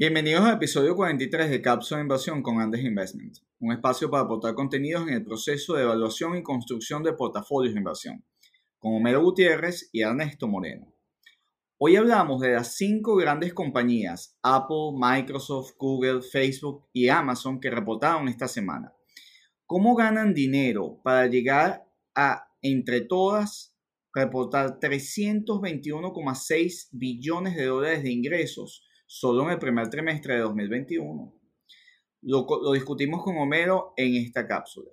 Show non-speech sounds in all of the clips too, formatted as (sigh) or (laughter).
Bienvenidos al episodio 43 de Cápsula de Inversión con Andes Investment, un espacio para aportar contenidos en el proceso de evaluación y construcción de portafolios de inversión, con Homero Gutiérrez y Ernesto Moreno. Hoy hablamos de las cinco grandes compañías, Apple, Microsoft, Google, Facebook y Amazon, que reportaron esta semana. ¿Cómo ganan dinero para llegar a, entre todas, reportar 321,6 billones de dólares de ingresos? Solo en el primer trimestre de 2021. Lo, discutimos con Homero en esta cápsula.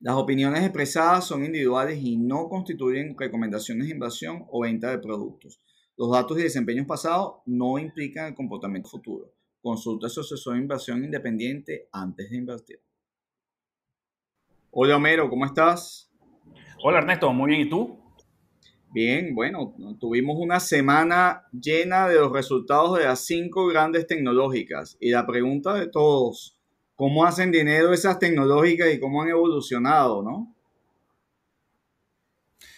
Las opiniones expresadas son individuales y no constituyen recomendaciones de inversión o venta de productos. Los datos y desempeños pasados no implican el comportamiento futuro. Consulta a su asesor de inversión independiente antes de invertir. Hola Homero, ¿cómo estás? Hola Ernesto, muy bien. ¿Y tú? Bien, bueno, tuvimos una semana llena de los resultados de las cinco grandes tecnológicas y la pregunta de todos, ¿cómo hacen dinero esas tecnológicas y cómo han evolucionado, no?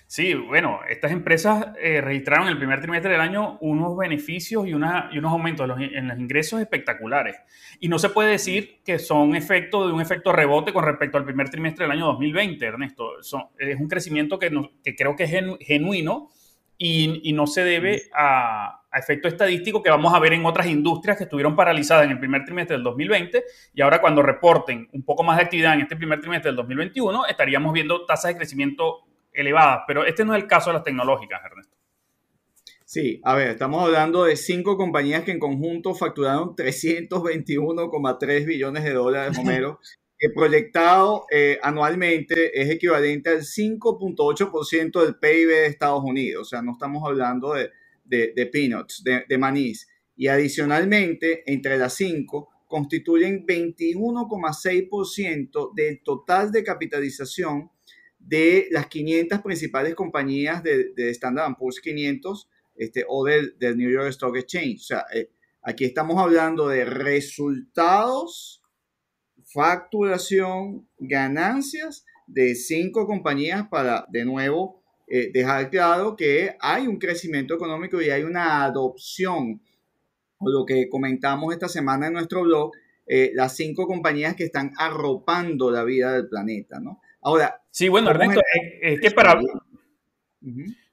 Sí, bueno, estas empresas eh, registraron en el primer trimestre del año unos beneficios y, una, y unos aumentos en los, ingresos espectaculares. Y no se puede decir que son efecto de un efecto rebote con respecto al primer trimestre del año 2020, Ernesto. es un crecimiento que, que, creo que es genuino y, y no se debe a, a, efecto estadístico que vamos a ver en otras industrias que estuvieron paralizadas en el primer trimestre del 2020 y ahora cuando reporten un poco más de actividad en este primer trimestre del 2021 estaríamos viendo tasas de crecimiento elevadas, pero este no es el caso de las tecnológicas, Ernesto. Sí, a ver, estamos hablando de cinco compañías que en conjunto facturaron 321,3 billones de dólares, Homero, (laughs) que proyectado eh, anualmente es equivalente al 5.8% del PIB de Estados Unidos. O sea, no estamos hablando de, de, peanuts, de, de manís. Y adicionalmente, entre las cinco, constituyen 21,6% del total de capitalización de las 500 principales compañías de, de Standard Poor's 500 este, o del, del, New York Stock Exchange. O sea, eh, aquí estamos hablando de resultados, facturación, ganancias de cinco compañías para, de nuevo, eh, dejar claro que hay un crecimiento económico y hay una adopción, o lo que comentamos esta semana en nuestro blog, eh, las cinco compañías que están arropando la vida del planeta, ¿no? Ahora. Sí, bueno, Ernesto, es, que para.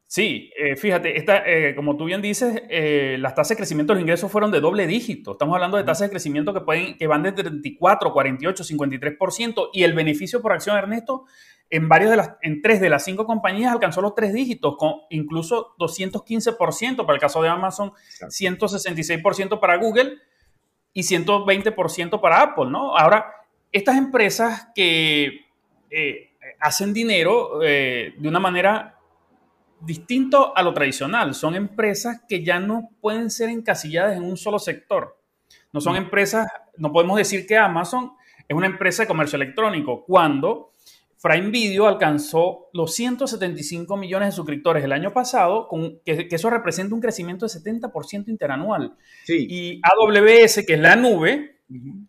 Sí, eh, fíjate, esta, eh, como tú bien dices, eh, las tasas de crecimiento de los ingresos fueron de doble dígito. Estamos hablando de tasas de crecimiento que, pueden, que van de 34, 48, 53%. Y el beneficio por acción, Ernesto, en, varios de las, en tres de las cinco compañías alcanzó los tres dígitos, con incluso 215% para el caso de Amazon, 166% para Google y 120% para Apple, ¿no? Ahora, estas empresas que eh, hacen dinero eh, de una manera distinto a lo tradicional. Son empresas que ya no pueden ser encasilladas en un solo sector. No son mm. empresas, no podemos decir que Amazon es una empresa de comercio electrónico cuando Prime Video alcanzó los 175 millones de suscriptores el año pasado, con, que, eso representa un crecimiento de 70% interanual. Y AWS, que es la nube,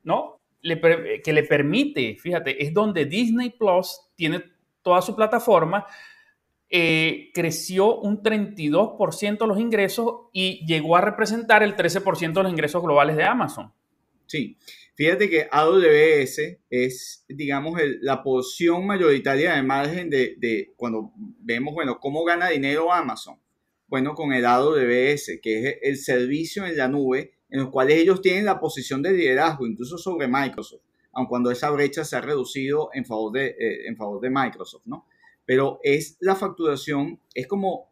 ¿no? que le permite, fíjate, es donde Disney Plus tiene toda su plataforma, eh, creció un 32% los ingresos y llegó a representar el 13% de los ingresos globales de Amazon. Sí, fíjate que AWS es, digamos, la porción mayoritaria de margen de, de, cuando vemos, bueno, cómo gana dinero Amazon. Bueno, con el AWS, que es el servicio en la nube en los cuales ellos tienen la posición de liderazgo, incluso sobre Microsoft, aun cuando esa brecha se ha reducido en favor de, eh, en favor de Microsoft, ¿no? Pero es la facturación, es como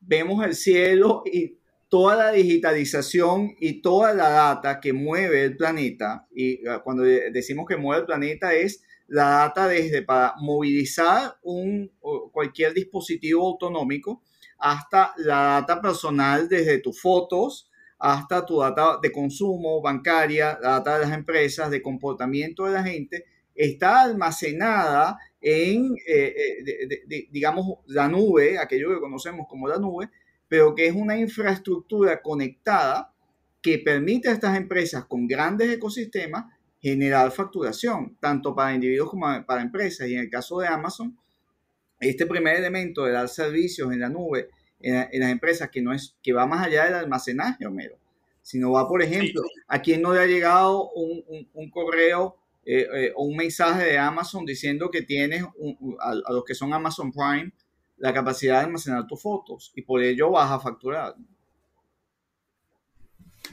vemos el cielo y toda la digitalización y toda la data que mueve el planeta, y ah, cuando decimos que mueve el planeta es la data desde para movilizar un, cualquier dispositivo autonómico hasta la data personal desde tus fotos, hasta tu data de consumo bancaria, data de las empresas, de comportamiento de la gente, está almacenada en, eh, eh, digamos, la nube, aquello que conocemos como la nube, pero que es una infraestructura conectada que permite a estas empresas con grandes ecosistemas generar facturación, tanto para individuos como para empresas. Y en el caso de Amazon, este primer elemento de dar servicios en la nube en, las empresas que, no es, que va más allá del almacenaje, Homero. sino va, por ejemplo, a quien no le ha llegado un, correo eh, eh, o un mensaje de Amazon diciendo que tienes, a, los que son Amazon Prime, la capacidad de almacenar tus fotos y por ello vas a facturar.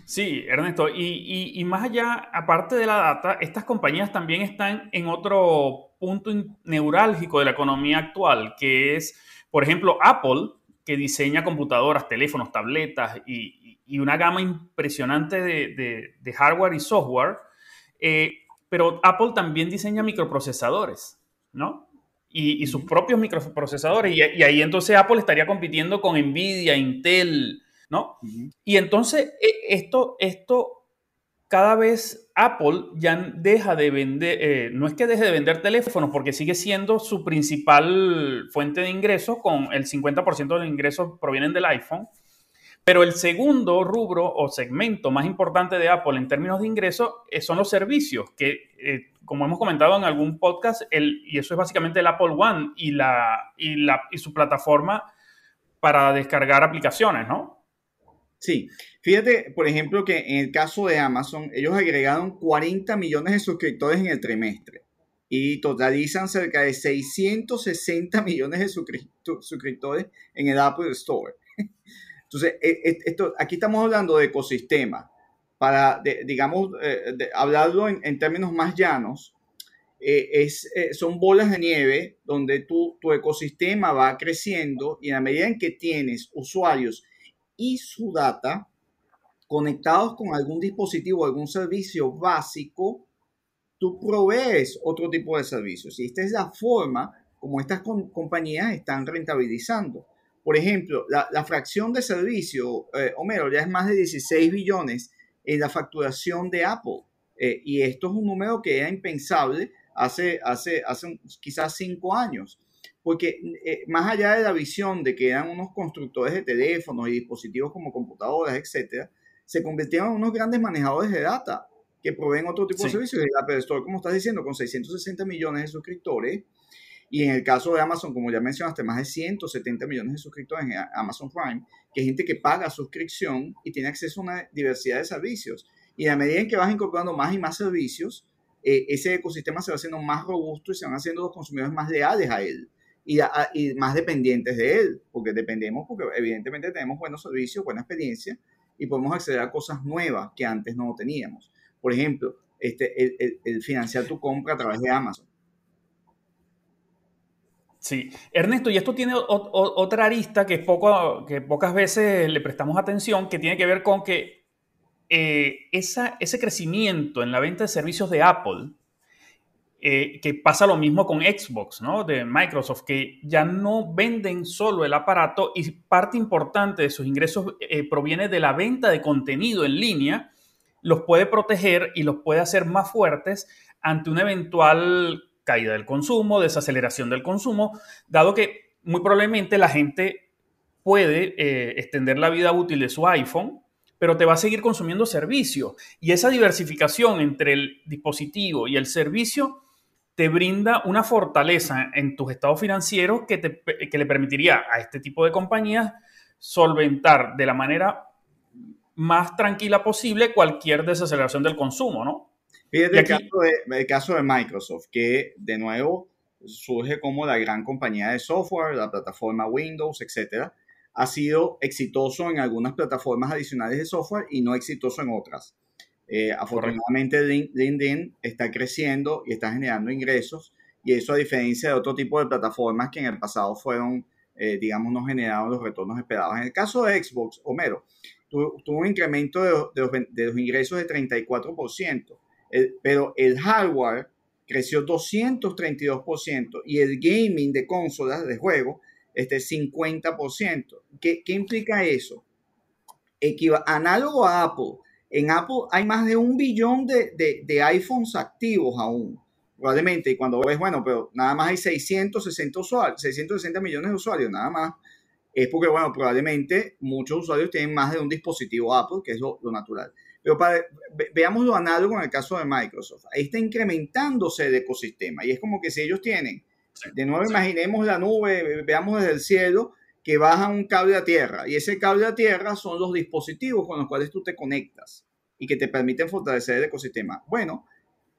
Sí, Ernesto, y, más allá, aparte de la data, estas compañías también están en otro punto neurálgico de la economía actual, que es, por ejemplo, Apple, que diseña computadoras, teléfonos, tabletas y, una gama impresionante de, hardware y software, eh, pero Apple también diseña microprocesadores, ¿no? Y, sus propios microprocesadores, y, y ahí entonces Apple estaría compitiendo con Nvidia, Intel, ¿no? Y entonces e, esto, esto, cada vez Apple ya deja de vender, eh, no es que deje de vender teléfonos, porque sigue siendo su principal fuente de ingresos, con el 50% de los ingresos provienen del iPhone. Pero el segundo rubro o segmento más importante de Apple en términos de ingresos eh, son los servicios, que eh, como hemos comentado en algún podcast, el, y eso es básicamente el Apple One y, la, y, la, y su plataforma para descargar aplicaciones, ¿no? Sí, fíjate, por ejemplo, que en el caso de Amazon, ellos agregaron 40 millones de suscriptores en el trimestre y totalizan cerca de 660 millones de suscriptores en el Apple Store. (laughs) Entonces, e, e, esto, aquí estamos hablando de ecosistema. Para, digamos, eh, hablarlo en, términos más llanos, eh, es, eh, son bolas de nieve donde tu, tu ecosistema va creciendo y a medida en que tienes usuarios y su data conectados con algún dispositivo, algún servicio básico, tú provees otro tipo de servicios. Y esta es la forma como estas compañías están rentabilizando. Por ejemplo, la, fracción de servicio, eh, Homero, ya es más de 16 billones en la facturación de Apple. Eh, y esto es un número que era impensable hace, hace, hace quizás cinco años porque eh, más allá de la visión de que eran unos constructores de teléfonos y dispositivos como computadoras, etcétera, se convirtieron en unos grandes manejadores de data que proveen otro tipo de servicios. El Apple Store, como estás diciendo, con 660 millones de suscriptores, y en el caso de Amazon, como ya mencionaste, más de 170 millones de suscriptores en Amazon Prime, que es gente que paga suscripción y tiene acceso a una diversidad de servicios. Y a medida en que vas incorporando más y más servicios, eh, ese ecosistema se va haciendo más robusto y se van haciendo los consumidores más leales a él y, más dependientes de él, porque dependemos, porque evidentemente tenemos buenos servicios, buena experiencia y podemos acceder a cosas nuevas que antes no teníamos. Por ejemplo, este, el, financiar tu compra a través de Amazon. Sí, Ernesto, y esto tiene otra arista que, poco, que pocas veces le prestamos atención, que tiene que ver con que eh, esa, ese crecimiento en la venta de servicios de Apple, eh, que pasa lo mismo con Xbox, ¿no? De Microsoft, que ya no venden solo el aparato y parte importante de sus ingresos eh, proviene de la venta de contenido en línea, los puede proteger y los puede hacer más fuertes ante una eventual caída del consumo, desaceleración del consumo, dado que muy probablemente la gente puede eh, extender la vida útil de su iPhone, pero te va a seguir consumiendo servicios. Y esa diversificación entre el dispositivo y el servicio te brinda una fortaleza en tus estados financieros que, te, que le permitiría a este tipo de compañías solventar de la manera más tranquila posible cualquier desaceleración del consumo, ¿no? Fíjate el, caso de, el caso de Microsoft, que de nuevo surge como la gran compañía de software, la plataforma Windows, etcétera, ha sido exitoso en algunas plataformas adicionales de software y no exitoso en otras. Eh, afortunadamente LinkedIn está creciendo y está generando ingresos y eso a diferencia de otro tipo de plataformas que en el pasado fueron, eh, digamos, no generaron los retornos esperados. En el caso de Xbox, Homero, tuvo, un incremento de, los, ingresos de 34%, pero el hardware creció 232% y el gaming de consolas de juego este 50%. ¿Qué, qué implica eso? análogo a Apple, en Apple hay más de un billón de, iPhones activos aún, probablemente. Y cuando ves, bueno, pero nada más hay 660 usuarios, 660 millones de usuarios, nada más. Es porque, bueno, probablemente muchos usuarios tienen más de un dispositivo Apple, que es lo, natural. Pero para, veamos lo análogo en el caso de Microsoft. Ahí está incrementándose el ecosistema. Y es como que si ellos tienen, de nuevo imaginemos la nube, veamos desde el cielo, que bajan un cable a tierra y ese cable a tierra son los dispositivos con los cuales tú te conectas y que te permiten fortalecer el ecosistema. Bueno,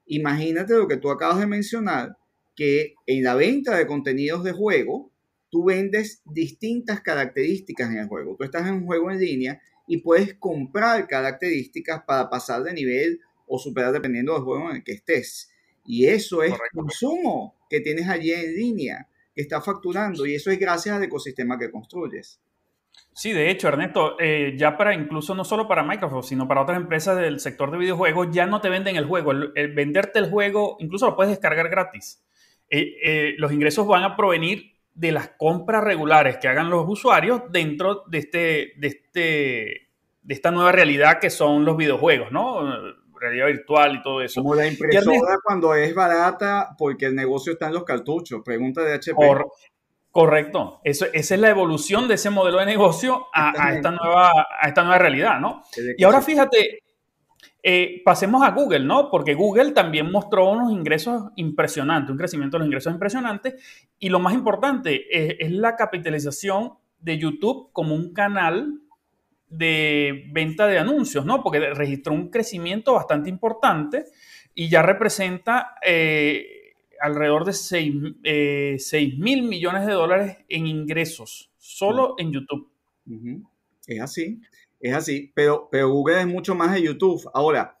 imagínate lo que tú acabas de mencionar, que en la venta de contenidos de juego, tú vendes distintas características en el juego. Tú estás en un juego en línea y puedes comprar características para pasar de nivel o superar dependiendo del juego en el que estés. Y eso es consumo que tienes allí en línea, que está facturando, y eso es gracias al ecosistema que construyes. Sí, de hecho, Ernesto, eh, ya para incluso no solo para Microsoft, sino para otras empresas del sector de videojuegos, ya no te venden el juego. El, venderte el juego, incluso lo puedes descargar gratis. Eh, eh, los ingresos van a provenir de las compras regulares que hagan los usuarios dentro de, este, de, este, de esta nueva realidad que son los videojuegos, ¿no? Realidad virtual y todo eso. Como la impresora cuando es barata porque el negocio está en los cartuchos, pregunta de HP. Correcto, eso, esa es la evolución de ese modelo de negocio a, esta, nueva, a esta nueva realidad, ¿no? Y ahora fíjate, eh, pasemos a Google, ¿no? Porque Google también mostró unos ingresos impresionantes, un crecimiento de los ingresos impresionantes. Y lo más importante es, la capitalización de YouTube como un canal de venta de anuncios, ¿no? Porque registró un crecimiento bastante importante y ya representa eh, alrededor de 6, eh, mil millones de dólares en ingresos, solo en YouTube. Es así. Es así, pero, pero Google es mucho más de YouTube. Ahora,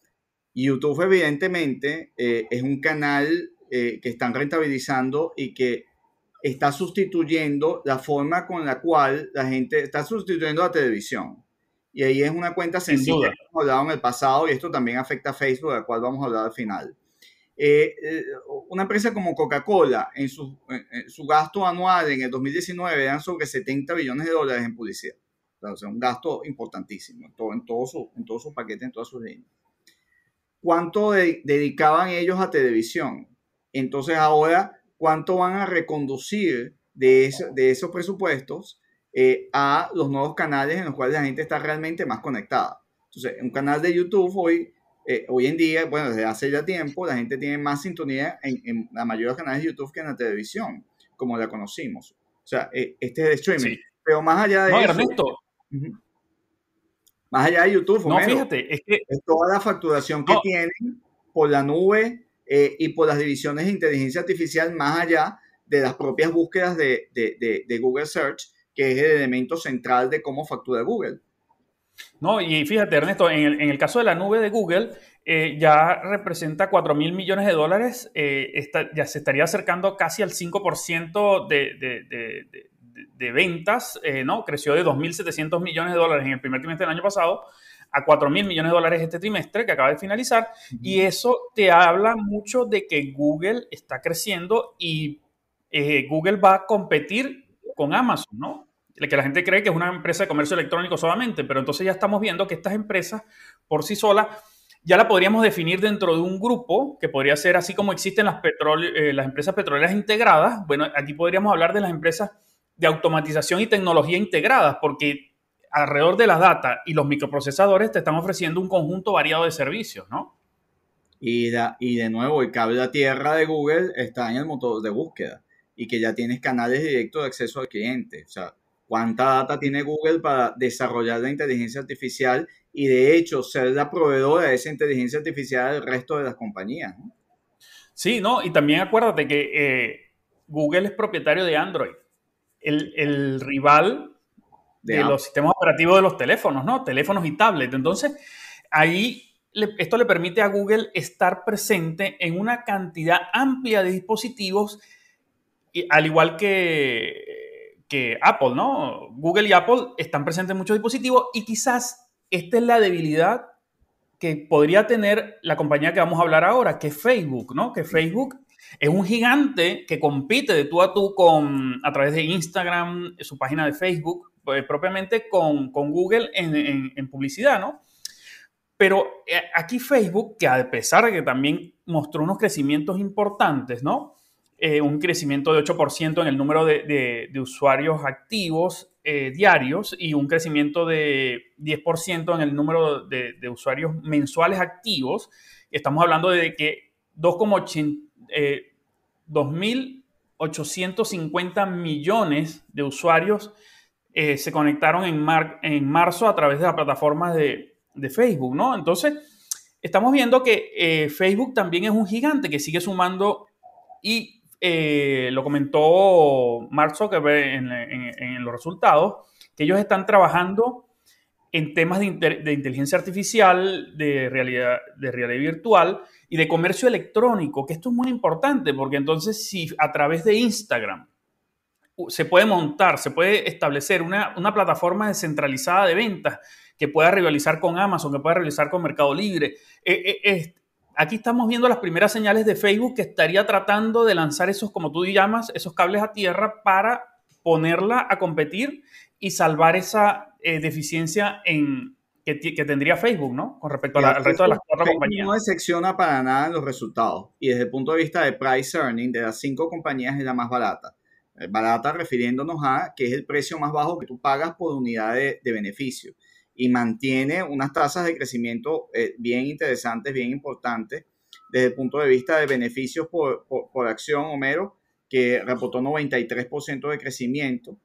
YouTube evidentemente eh, es un canal eh, que están rentabilizando y que está sustituyendo la forma con la cual la gente está sustituyendo la televisión. Y ahí es una cuenta sencilla que hemos hablado en el pasado y esto también afecta a Facebook, de la cual vamos a hablar al final. Eh, una empresa como Coca-Cola, en su, en su gasto anual en el 2019 eran sobre 70 billones de dólares en publicidad. O sea, un gasto importantísimo en todo, en todo, su, en todo su paquete, en todas sus líneas. ¿Cuánto dedicaban ellos a televisión? Entonces ahora, ¿cuánto van a reconducir de, de esos presupuestos eh, a los nuevos canales en los cuales la gente está realmente más conectada? Entonces, un canal de YouTube hoy, eh, hoy en día, bueno, desde hace ya tiempo, la gente tiene más sintonía en, en, la mayoría de los canales de YouTube que en la televisión, como la conocimos. O sea, eh, este es de streaming. Pero más allá de eso, más allá de YouTube, no, fíjate, es que es toda la facturación que tienen por la nube eh, y por las divisiones de inteligencia artificial, más allá de las propias búsquedas de, de, de, Google Search, que es el elemento central de cómo factura Google. No, y fíjate, Ernesto, en el, en el caso de la nube de Google, eh, ya representa 4 mil millones de dólares, eh, ya se estaría acercando casi al 5% de, de, de ventas, eh, ¿no? Creció de 2.700 millones de dólares en el primer trimestre del año pasado a 4.000 millones de dólares este trimestre que acaba de finalizar. Y eso te habla mucho de que Google está creciendo y eh, Google va a competir con Amazon, ¿no? Que la gente cree que es una empresa de comercio electrónico solamente, pero entonces ya estamos viendo que estas empresas por sí solas ya la podríamos definir dentro de un grupo que podría ser así como existen las, eh, las empresas petroleras integradas. Bueno, aquí podríamos hablar de las empresas de automatización y tecnología integradas, porque alrededor de la data y los microprocesadores te están ofreciendo un conjunto variado de servicios, ¿no? Y, y de nuevo, el cable a tierra de Google está en el motor de búsqueda y que ya tienes canales directos de acceso al cliente. O sea, ¿cuánta data tiene Google para desarrollar la inteligencia artificial y de hecho ser la proveedora de esa inteligencia artificial del resto de las compañías? Sí, no, y también acuérdate que eh, Google es propietario de Android el, rival de, los sistemas operativos de los teléfonos, ¿no? Teléfonos y tablets. Entonces, ahí esto le permite a Google estar presente en una cantidad amplia de dispositivos, al igual que, que Apple, ¿no? Google y Apple están presentes en muchos dispositivos y quizás esta es la debilidad que podría tener la compañía que vamos a hablar ahora, que es Facebook, ¿no? Que Facebook es un gigante que compite de tú a tú con, a través de Instagram, su página de Facebook, pues, propiamente con, Google en, publicidad, ¿no? Pero eh, aquí Facebook, que a pesar de que también mostró unos crecimientos importantes, ¿no? Eh, un crecimiento de 8% en el número de, usuarios activos eh, diarios y un crecimiento de 10% en el número de, usuarios mensuales activos. Estamos hablando de que 2,80 2.850 eh, millones de usuarios se conectaron en, en, marzo a través de la plataforma de, Facebook, ¿no? Entonces, estamos viendo que Facebook también es un gigante que sigue sumando y eh, lo comentó Mark Zuckerberg en, en, los resultados, que ellos están trabajando en temas de, de, inteligencia artificial, de realidad, de realidad virtual y de comercio electrónico, que esto es muy importante porque entonces si a través de Instagram se puede montar, se puede establecer una, plataforma descentralizada de ventas que pueda rivalizar con Amazon, que pueda rivalizar con Mercado Libre. Eh, eh, aquí estamos viendo las primeras señales de Facebook que estaría tratando de lanzar esos, como tú llamas, esos cables a tierra para ponerla a competir y salvar esa eh, deficiencia en, que, tendría Facebook, ¿no? Con respecto al resto de las cuatro compañías. No decepciona para nada en los resultados. Y desde el punto de vista de price earning, de las cinco compañías es la más barata. Eh, barata refiriéndonos a que es el precio más bajo que tú pagas por unidad de, beneficio y mantiene unas tasas de crecimiento eh, bien interesantes, bien importantes desde el punto de vista de beneficios por, por, acción, Homero, que reportó 93% de crecimiento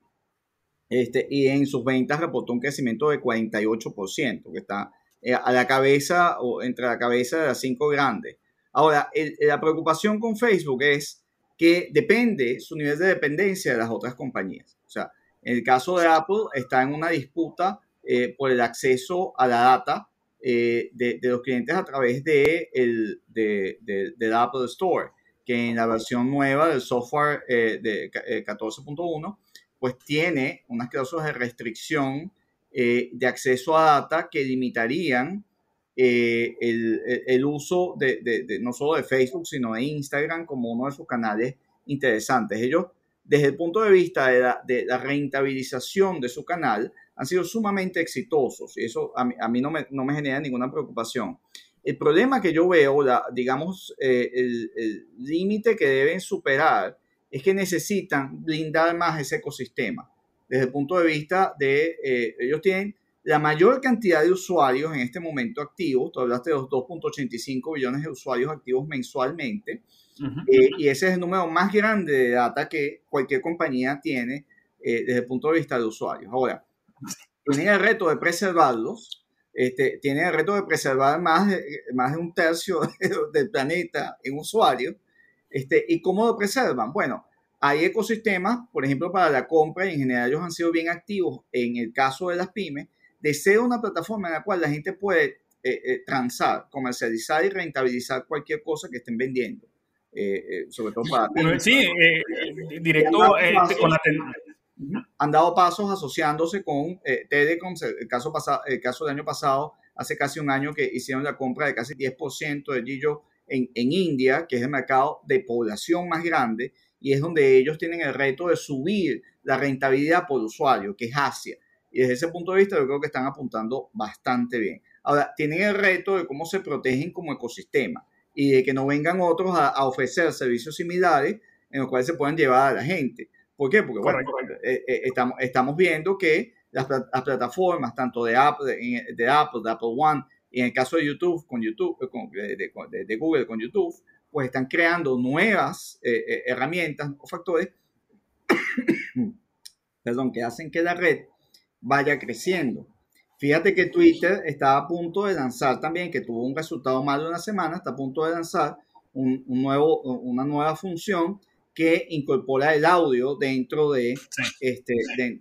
este, y en sus ventas reportó un crecimiento de 48%, que está eh, a la cabeza o entre la cabeza de las cinco grandes. Ahora, la preocupación con Facebook es que depende su nivel de dependencia de las otras compañías. O sea, en el caso de Apple está en una disputa eh, por el acceso a la data eh, de, los clientes a través de el, de, del Apple Store, que en la versión nueva del software eh, de 14.1, pues tiene unas cláusulas de restricción de acceso a data que limitarían eh, el, uso de, no solo de Facebook, sino de Instagram como uno de sus canales interesantes. Ellos, desde el punto de vista de la, rentabilización de su canal, han sido sumamente exitosos y eso a mí, no, me, no, me, genera ninguna preocupación. El problema que yo veo, la, digamos, eh, el límite que deben superar es que necesitan blindar más ese ecosistema. Desde el punto de vista de, eh, ellos tienen la mayor cantidad de usuarios en este momento activos, tú hablaste de los 2.85 billones de usuarios activos mensualmente, eh, y ese es el número más grande de data que cualquier compañía tiene eh, desde el punto de vista de usuarios. Ahora, tienen el reto de preservarlos, este, tienen el reto de preservar más de, más de un tercio (laughs) del planeta en usuarios, este, ¿y cómo lo preservan? Bueno, hay ecosistemas, por ejemplo, para la compra, y en general ellos han sido bien activos en el caso de las pymes, de una plataforma en la cual la gente puede eh, eh, transar, comercializar y rentabilizar cualquier cosa que estén vendiendo. Eh, sobre todo para... sí, directo con la han dado pasos asociándose con Telecom, el caso, el caso del año pasado, hace casi un año que hicieron la compra de casi 10% de Gillo en, en, India, que es el mercado de población más grande, y es donde ellos tienen el reto de subir la rentabilidad por usuario, que es Asia. Y desde ese punto de vista yo creo que están apuntando bastante bien. Ahora, tienen el reto de cómo se protegen como ecosistema y de que no vengan otros a, ofrecer servicios similares en los cuales se puedan llevar a la gente. ¿Por qué? Porque bueno, eh, eh, estamos, estamos viendo que las, plataformas, tanto de Apple, de, Apple, de Apple One, y en el caso de YouTube, con YouTube, eh, de, de, Google con YouTube, pues están creando nuevas herramientas o factores, (coughs) perdón, que hacen que la red vaya creciendo. Fíjate que Twitter está a punto de lanzar también, que tuvo un resultado malo de una semana, está a punto de lanzar un, nuevo, una nueva función que incorpora el audio dentro de, este,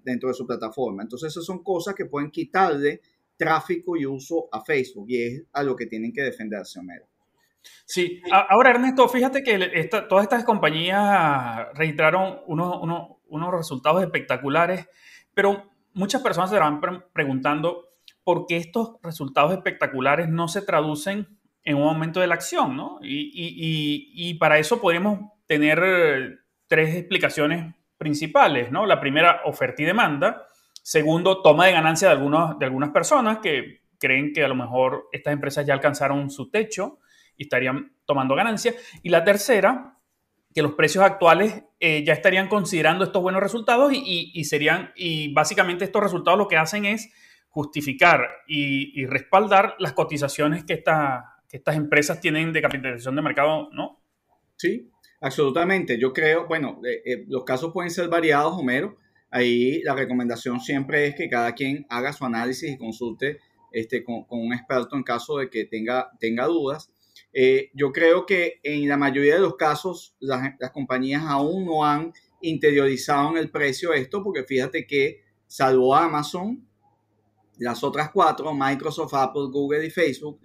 dentro de su plataforma. Entonces, esas son cosas que pueden quitarle tráfico y uso a Facebook y es a lo que tienen que defenderse, Homero. Sí, ahora Ernesto, fíjate que todas estas compañías registraron unos, unos, unos resultados espectaculares, pero muchas personas se van preguntando por qué estos resultados espectaculares no se traducen en un aumento de la acción, ¿no? Y, para eso podemos tener tres explicaciones principales, ¿no? La primera, oferta y demanda. Segundo, toma de ganancia de, algunos, de algunas personas que creen que a lo mejor estas empresas ya alcanzaron su techo y estarían tomando ganancia. Y la tercera, que los precios actuales eh, ya estarían considerando estos buenos resultados y, serían, y básicamente estos resultados lo que hacen es justificar y, respaldar las cotizaciones que, que estas empresas tienen de capitalización de mercado, ¿no? Sí, absolutamente. Yo creo, bueno, eh, eh, los casos pueden ser variados, Homero. ahí la recomendación siempre es que cada quien haga su análisis y consulte este, con, un experto en caso de que tenga, tenga dudas. Eh, yo creo que en la mayoría de los casos las, las, compañías aún no han interiorizado en el precio esto, porque fíjate que salvo Amazon, las otras cuatro, Microsoft, Apple, Google y Facebook,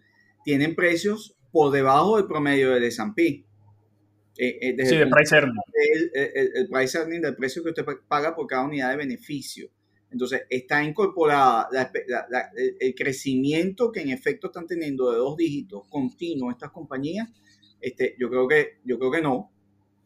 tienen precios por debajo del promedio del S&P. Eh, eh, sí, el, price earning. El, price earning del precio que usted paga por cada unidad de beneficio. Entonces, está incorporada el, crecimiento que en efecto están teniendo de dos dígitos continuos estas compañías. Este, yo, creo que, yo creo que no.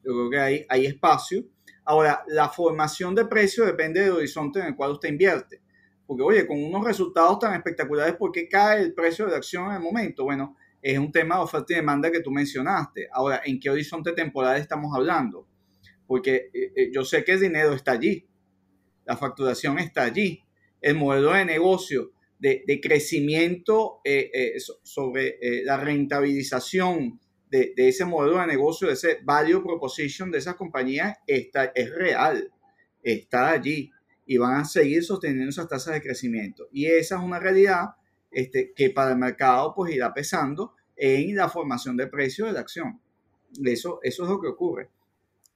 Yo creo que hay, hay espacio. Ahora, la formación de precio depende del horizonte en el cual usted invierte. Porque, oye, con unos resultados tan espectaculares, ¿por qué cae el precio de acción en el momento? Bueno, es un tema de oferta y demanda que tú mencionaste. Ahora, ¿en qué horizonte temporal estamos hablando? Porque eh, eh, yo sé que el dinero está allí, la facturación está allí, el modelo de negocio de, crecimiento eh, sobre la rentabilización de, ese modelo de negocio, de ese value proposition de esas compañías, está, es real, está allí y van a seguir sosteniendo esas tasas de crecimiento. Y esa es una realidad este, que para el mercado pues irá pesando en la formación de precio de la acción. Eso, eso es lo que ocurre.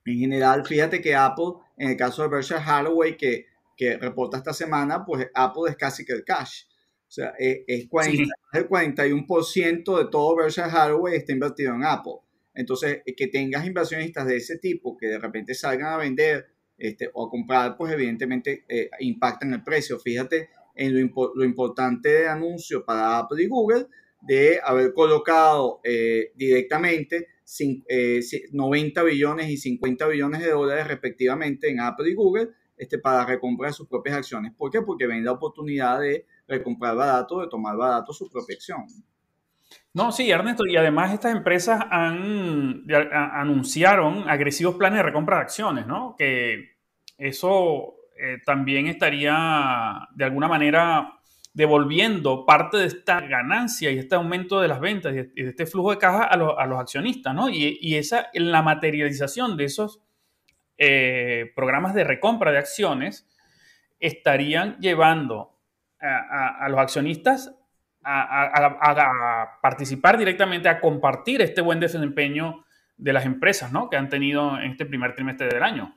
En general, fíjate que Apple, en el caso de Berkshire Hathaway, que, que reporta esta semana, pues Apple es casi que el cash. O sea, es, es el 41% de todo Berkshire Hathaway está invertido en Apple. Entonces, que tengas inversionistas de ese tipo que de repente salgan a vender este, o a comprar, pues evidentemente eh, impactan el precio. Fíjate en lo, importante de anuncio para Apple y Google de haber colocado eh, directamente 90 eh, billones y 50 billones de dólares respectivamente en Apple y Google este, para recomprar sus propias acciones. ¿Por qué? Porque ven la oportunidad de recomprar barato, de tomar barato su propia acción. No, sí, Ernesto, y además estas empresas han, anunciaron agresivos planes de recompra de acciones, ¿no? Que eso eh, también estaría de alguna manera devolviendo parte de esta ganancia y este aumento de las ventas y de, este flujo de caja a, los accionistas, ¿no? Y, esa, la materialización de esos eh, programas de recompra de acciones estarían llevando a, los accionistas a, participar directamente, a compartir este buen desempeño de las empresas, ¿no? Que han tenido en este primer trimestre del año.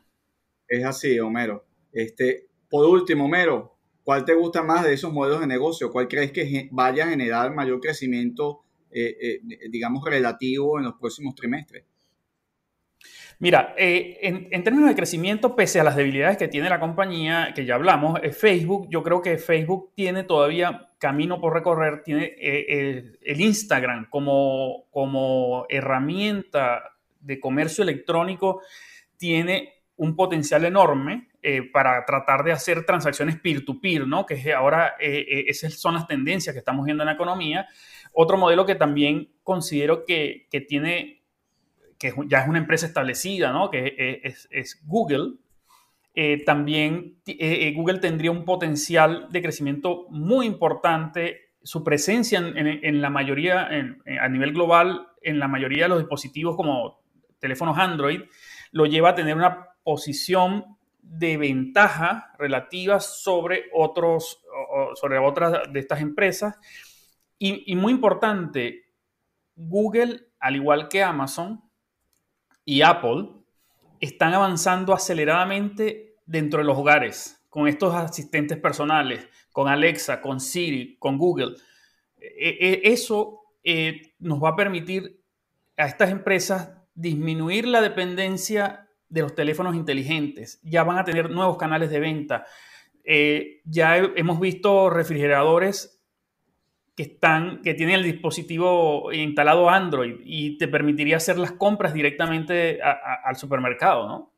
Es así, Homero. Este, por último, Mero, ¿cuál te gusta más de esos modelos de negocio? ¿Cuál crees que vaya a generar mayor crecimiento, eh, eh, digamos, relativo en los próximos trimestres? Mira, eh, en, términos de crecimiento, pese a las debilidades que tiene la compañía, que ya hablamos, Facebook, yo creo que Facebook tiene todavía camino por recorrer, tiene el Instagram como, como herramienta de comercio electrónico, tiene un potencial enorme eh, para tratar de hacer transacciones peer-to-peer, ¿no? Que ahora eh, eh, esas son las tendencias que estamos viendo en la economía. Otro modelo que también considero que, tiene, que ya es una empresa establecida, ¿no? Que es, Google. también Google tendría un potencial de crecimiento muy importante. Su presencia en, la mayoría, a nivel global, en la mayoría de los dispositivos como teléfonos Android, lo lleva a tener una posición de ventaja relativa sobre, otros, sobre otras de estas empresas. Y, muy importante, Google, al igual que Amazon y Apple, están avanzando aceleradamente dentro de los hogares con estos asistentes personales, con Alexa, con Siri, con Google. E, e, eso eh, nos va a permitir a estas empresas disminuir la dependencia de los teléfonos inteligentes, ya van a tener nuevos canales de venta. Eh, ya hemos visto refrigeradores que, están, que tienen el dispositivo instalado Android y te permitiría hacer las compras directamente al supermercado, ¿no?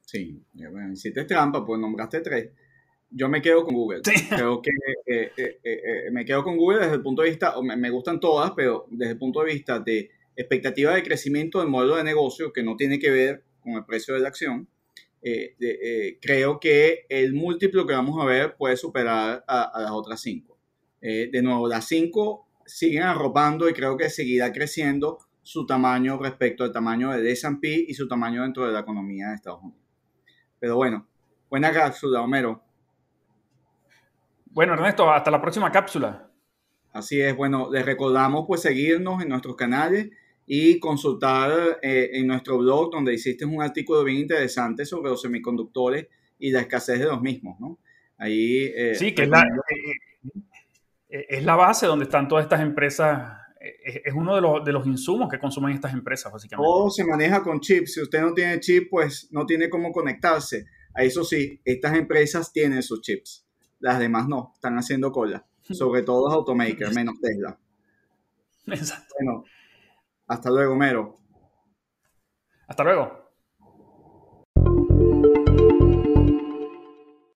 Sí, bueno, hiciste trampa, pues nombraste tres. Yo me quedo con Google. Creo que eh, eh, me quedo con Google desde el punto de vista, me, me gustan todas, pero desde el punto de vista de expectativa de crecimiento del modelo de negocio, que no tiene que ver con el precio de la acción, eh, eh, creo que el múltiplo que vamos a ver puede superar a, las otras cinco. Eh, de nuevo, las cinco siguen arropando y creo que seguirá creciendo su tamaño respecto al tamaño del S&P y su tamaño dentro de la economía de Estados Unidos. Pero bueno, Buena cápsula, Homero. Bueno, Ernesto, hasta la próxima cápsula. Así es, bueno, les recordamos pues seguirnos en nuestros canales y consultar eh, en nuestro blog donde hiciste un artículo bien interesante sobre los semiconductores y la escasez de los mismos, ¿no? Ahí... Eh, sí, que es la, eh, es la base donde están todas estas empresas es uno de los, de los, insumos que consumen estas empresas, básicamente. Todo se maneja con chips. Si usted no tiene chip, pues no tiene cómo conectarse. A eso sí, estas empresas tienen sus chips. Las demás no, están haciendo cola. (laughs) Sobre todo los automakers, menos Tesla. Exacto. Bueno, hasta luego, Mero. Hasta luego.